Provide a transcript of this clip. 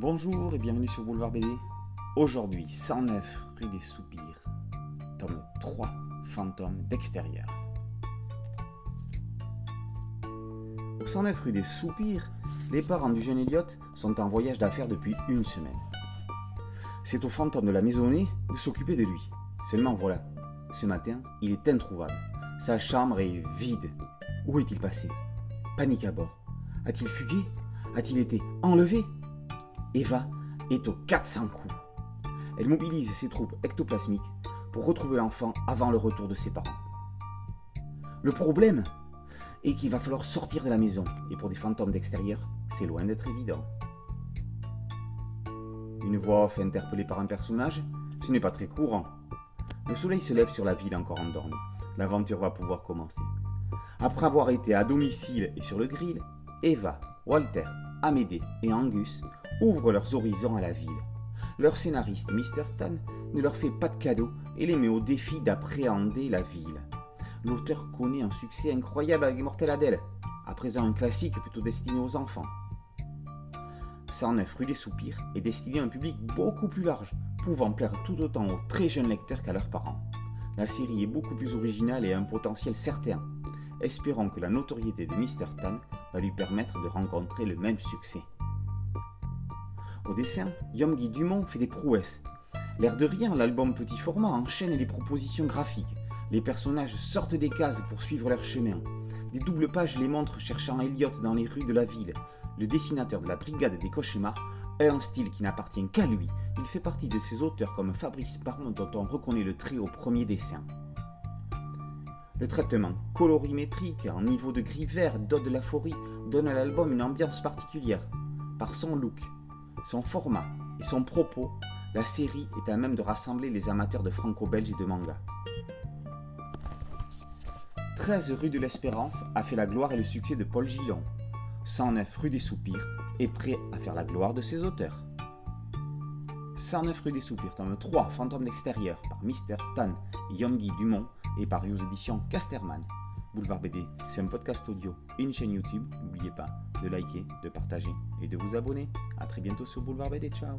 Bonjour et bienvenue sur Boulevard BD. Aujourd'hui, 109 rue des Soupirs, tome 3, fantôme d'extérieur. Au 109 rue des Soupirs, les parents du jeune Elliot sont en voyage d'affaires depuis une semaine. C'est au fantôme de la maisonnée de s'occuper de lui. Seulement voilà, ce matin, il est introuvable. Sa chambre est vide. Où est-il passé? Panique à bord. A-t-il fugué? A-t-il été enlevé? Eva est aux 400 coups. Elle mobilise ses troupes ectoplasmiques pour retrouver l'enfant avant le retour de ses parents. Le problème est qu'il va falloir sortir de la maison, et pour des fantômes d'extérieur, c'est loin d'être évident. Une voix off interpellée par un personnage, ce n'est pas très courant. Le soleil se lève sur la ville encore endormie. L'aventure va pouvoir commencer. Après avoir été à domicile et sur le grill, Eva, Walter, Amédée et Angus ouvrent leurs horizons à la ville. Leur scénariste, Mr. Tan, ne leur fait pas de cadeau et les met au défi d'appréhender la ville. L'auteur connaît un succès incroyable avec Mortel Adèle, à présent un classique plutôt destiné aux enfants. 109 rue des Soupirs est destiné à un public beaucoup plus large, pouvant plaire tout autant aux très jeunes lecteurs qu'à leurs parents. La série est beaucoup plus originale et a un potentiel certain. Espérons que la notoriété de Mr. Tan va lui permettre de rencontrer le même succès. Au dessin, Yomgi Dumont fait des prouesses. L'air de rien, l'album petit format enchaîne les propositions graphiques. Les personnages sortent des cases pour suivre leur chemin. Des doubles pages les montrent cherchant Elliot dans les rues de la ville. Le dessinateur de la Brigade des Cauchemars a un style qui n'appartient qu'à lui. Il fait partie de ces auteurs comme Fabrice Parme dont on reconnaît le trait au premier dessin. Le traitement colorimétrique en niveau de gris vert d'eau de la forêt donne à l'album une ambiance particulière. Par son look, son format et son propos, la série est à même de rassembler les amateurs de franco-belge et de manga. 13 rue de l'Espérance a fait la gloire et le succès de Paul Gillon. 109 rue des Soupirs est prêt à faire la gloire de ses auteurs. 109 rue des Soupirs, tome 3, Fantôme d'extérieur, par Mister Tan et Yomgi Dumont, et paru aux éditions Casterman. Boulevard BD, c'est un podcast audio et une chaîne YouTube. N'oubliez pas de liker, de partager et de vous abonner. A très bientôt sur Boulevard BD. Ciao